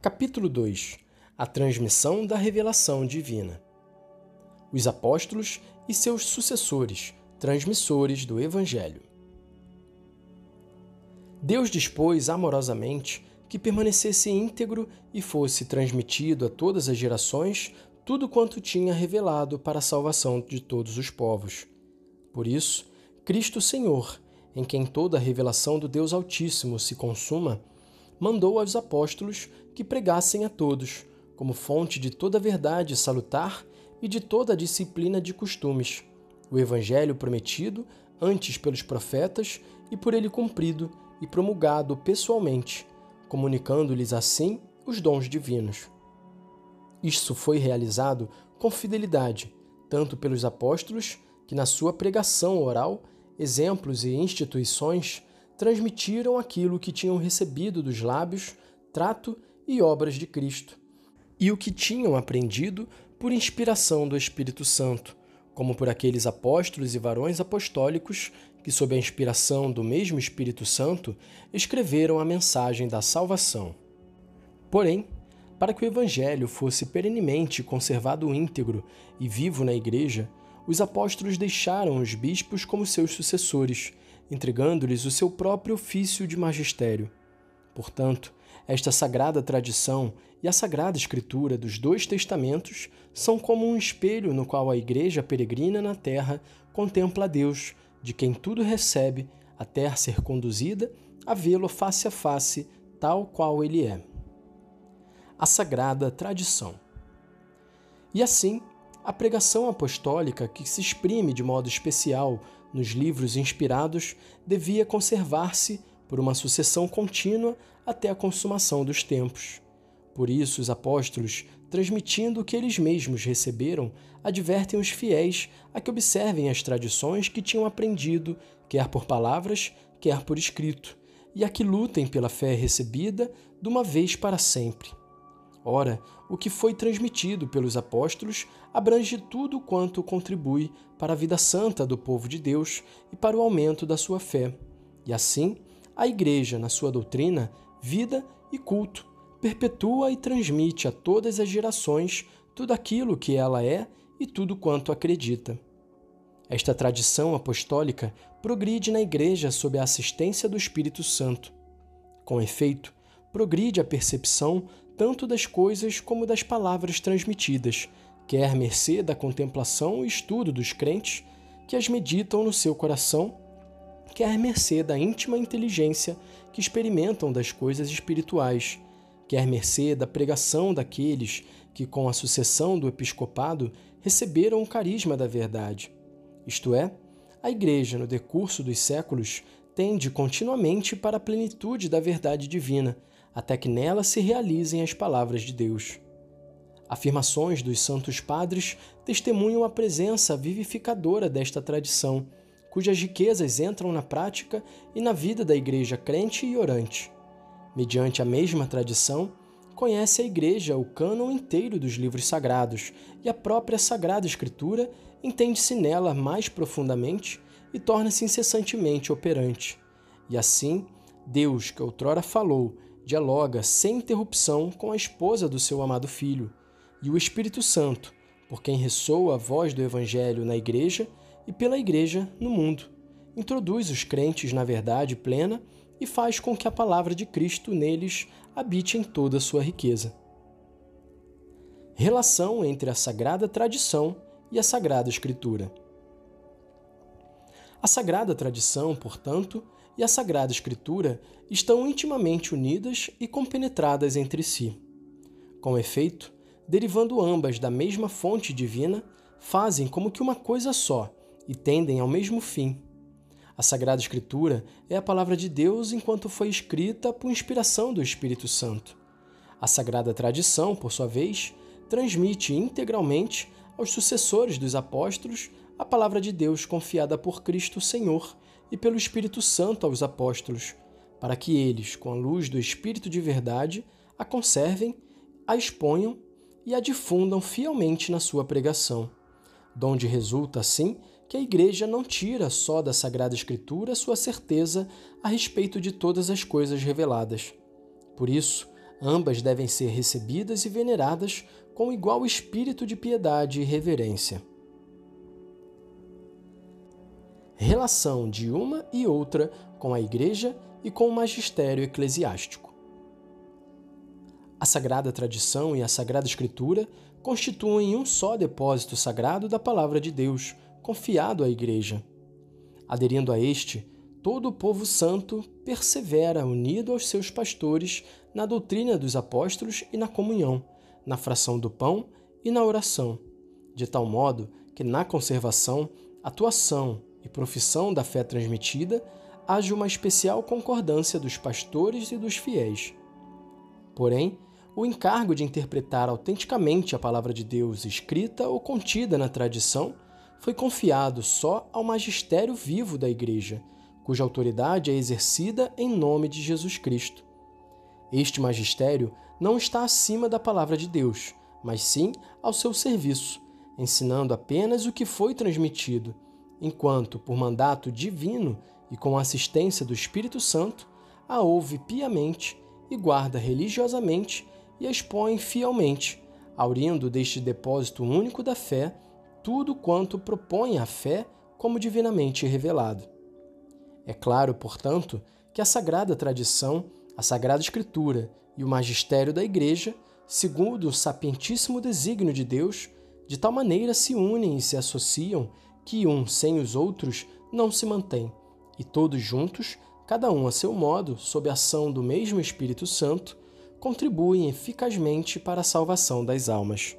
Capítulo 2 A transmissão da revelação divina. Os apóstolos e seus sucessores, transmissores do Evangelho. Deus dispôs amorosamente que permanecesse íntegro e fosse transmitido a todas as gerações tudo quanto tinha revelado para a salvação de todos os povos. Por isso, Cristo Senhor, em quem toda a revelação do Deus Altíssimo se consuma, mandou aos apóstolos que pregassem a todos, como fonte de toda a verdade salutar e de toda a disciplina de costumes, o Evangelho prometido antes pelos profetas e por ele cumprido e promulgado pessoalmente, comunicando-lhes assim os dons divinos. Isso foi realizado com fidelidade, tanto pelos apóstolos, que na sua pregação oral, exemplos e instituições transmitiram aquilo que tinham recebido dos lábios, trato e obras de Cristo, e o que tinham aprendido por inspiração do Espírito Santo, como por aqueles apóstolos e varões apostólicos que, sob a inspiração do mesmo Espírito Santo, escreveram a mensagem da salvação. Porém, para que o Evangelho fosse perenemente conservado íntegro e vivo na Igreja, os apóstolos deixaram os bispos como seus sucessores entregando-lhes o seu próprio ofício de magistério. Portanto, esta sagrada tradição e a sagrada escritura dos dois testamentos são como um espelho no qual a igreja peregrina na terra contempla a Deus, de quem tudo recebe, até ser conduzida a vê-lo face a face, tal qual ele é. A sagrada tradição. E assim, a pregação apostólica, que se exprime de modo especial nos livros inspirados, devia conservar-se por uma sucessão contínua até a consumação dos tempos. Por isso, os apóstolos, transmitindo o que eles mesmos receberam, advertem os fiéis a que observem as tradições que tinham aprendido, quer por palavras, quer por escrito, e a que lutem pela fé recebida de uma vez para sempre. Ora, o que foi transmitido pelos apóstolos abrange tudo quanto contribui para a vida santa do povo de Deus e para o aumento da sua fé. E assim, a Igreja, na sua doutrina, vida e culto, perpetua e transmite a todas as gerações tudo aquilo que ela é e tudo quanto acredita. Esta tradição apostólica progride na Igreja sob a assistência do Espírito Santo. Com efeito, progride a percepção tanto das coisas como das palavras transmitidas, quer mercê da contemplação e estudo dos crentes que as meditam no seu coração, quer mercê da íntima inteligência que experimentam das coisas espirituais, quer mercê da pregação daqueles que, com a sucessão do episcopado, receberam o carisma da verdade. Isto é, a Igreja, no decurso dos séculos, tende continuamente para a plenitude da verdade divina, até que nela se realizem as palavras de Deus. Afirmações dos santos padres testemunham a presença vivificadora desta tradição, cujas riquezas entram na prática e na vida da igreja crente e orante. Mediante a mesma tradição, conhece a igreja o cânon inteiro dos livros sagrados e a própria Sagrada Escritura entende-se nela mais profundamente e torna-se incessantemente operante. E assim, Deus, que outrora falou dialoga sem interrupção com a esposa do seu amado filho, e o Espírito Santo, por quem ressoa a voz do Evangelho na Igreja e pela Igreja no mundo, introduz os crentes na verdade plena e faz com que a palavra de Cristo neles habite em toda a sua riqueza. Relação entre a sagrada tradição e a sagrada Escritura. A sagrada tradição, portanto, e a Sagrada Escritura estão intimamente unidas e compenetradas entre si. Com efeito, derivando ambas da mesma fonte divina, fazem como que uma coisa só e tendem ao mesmo fim. A Sagrada Escritura é a palavra de Deus enquanto foi escrita por inspiração do Espírito Santo. A Sagrada Tradição, por sua vez, transmite integralmente aos sucessores dos apóstolos a palavra de Deus confiada por Cristo Senhor e pelo Espírito Santo aos apóstolos, para que eles, com a luz do Espírito de verdade, a conservem, a exponham e a difundam fielmente na sua pregação, donde resulta, assim, que a Igreja não tira só da Sagrada Escritura sua certeza a respeito de todas as coisas reveladas. Por isso, Ambas devem ser recebidas e veneradas com igual espírito de piedade e reverência. Relação de uma e outra com a Igreja e com o magistério eclesiástico. A Sagrada Tradição e a Sagrada Escritura constituem um só depósito sagrado da Palavra de Deus, confiado à Igreja. Aderindo a este, todo o povo santo persevera unido aos seus pastores na doutrina dos apóstolos e na comunhão, na fração do pão e na oração, de tal modo que na conservação, atuação e profissão da fé transmitida haja uma especial concordância dos pastores e dos fiéis. Porém, o encargo de interpretar autenticamente a palavra de Deus escrita ou contida na tradição foi confiado só ao magistério vivo da Igreja, cuja autoridade é exercida em nome de Jesus Cristo. Este magistério não está acima da palavra de Deus, mas sim ao seu serviço, ensinando apenas o que foi transmitido, enquanto, por mandato divino e com a assistência do Espírito Santo, a ouve piamente e guarda religiosamente e expõe fielmente, aurindo deste depósito único da fé tudo quanto propõe a fé como divinamente revelado. É claro, portanto, que a sagrada tradição, a sagrada escritura e o magistério da Igreja, segundo o sapientíssimo desígnio de Deus, de tal maneira se unem e se associam que um sem os outros não se mantém, e todos juntos, cada um a seu modo, sob a ação do mesmo Espírito Santo, contribuem eficazmente para a salvação das almas.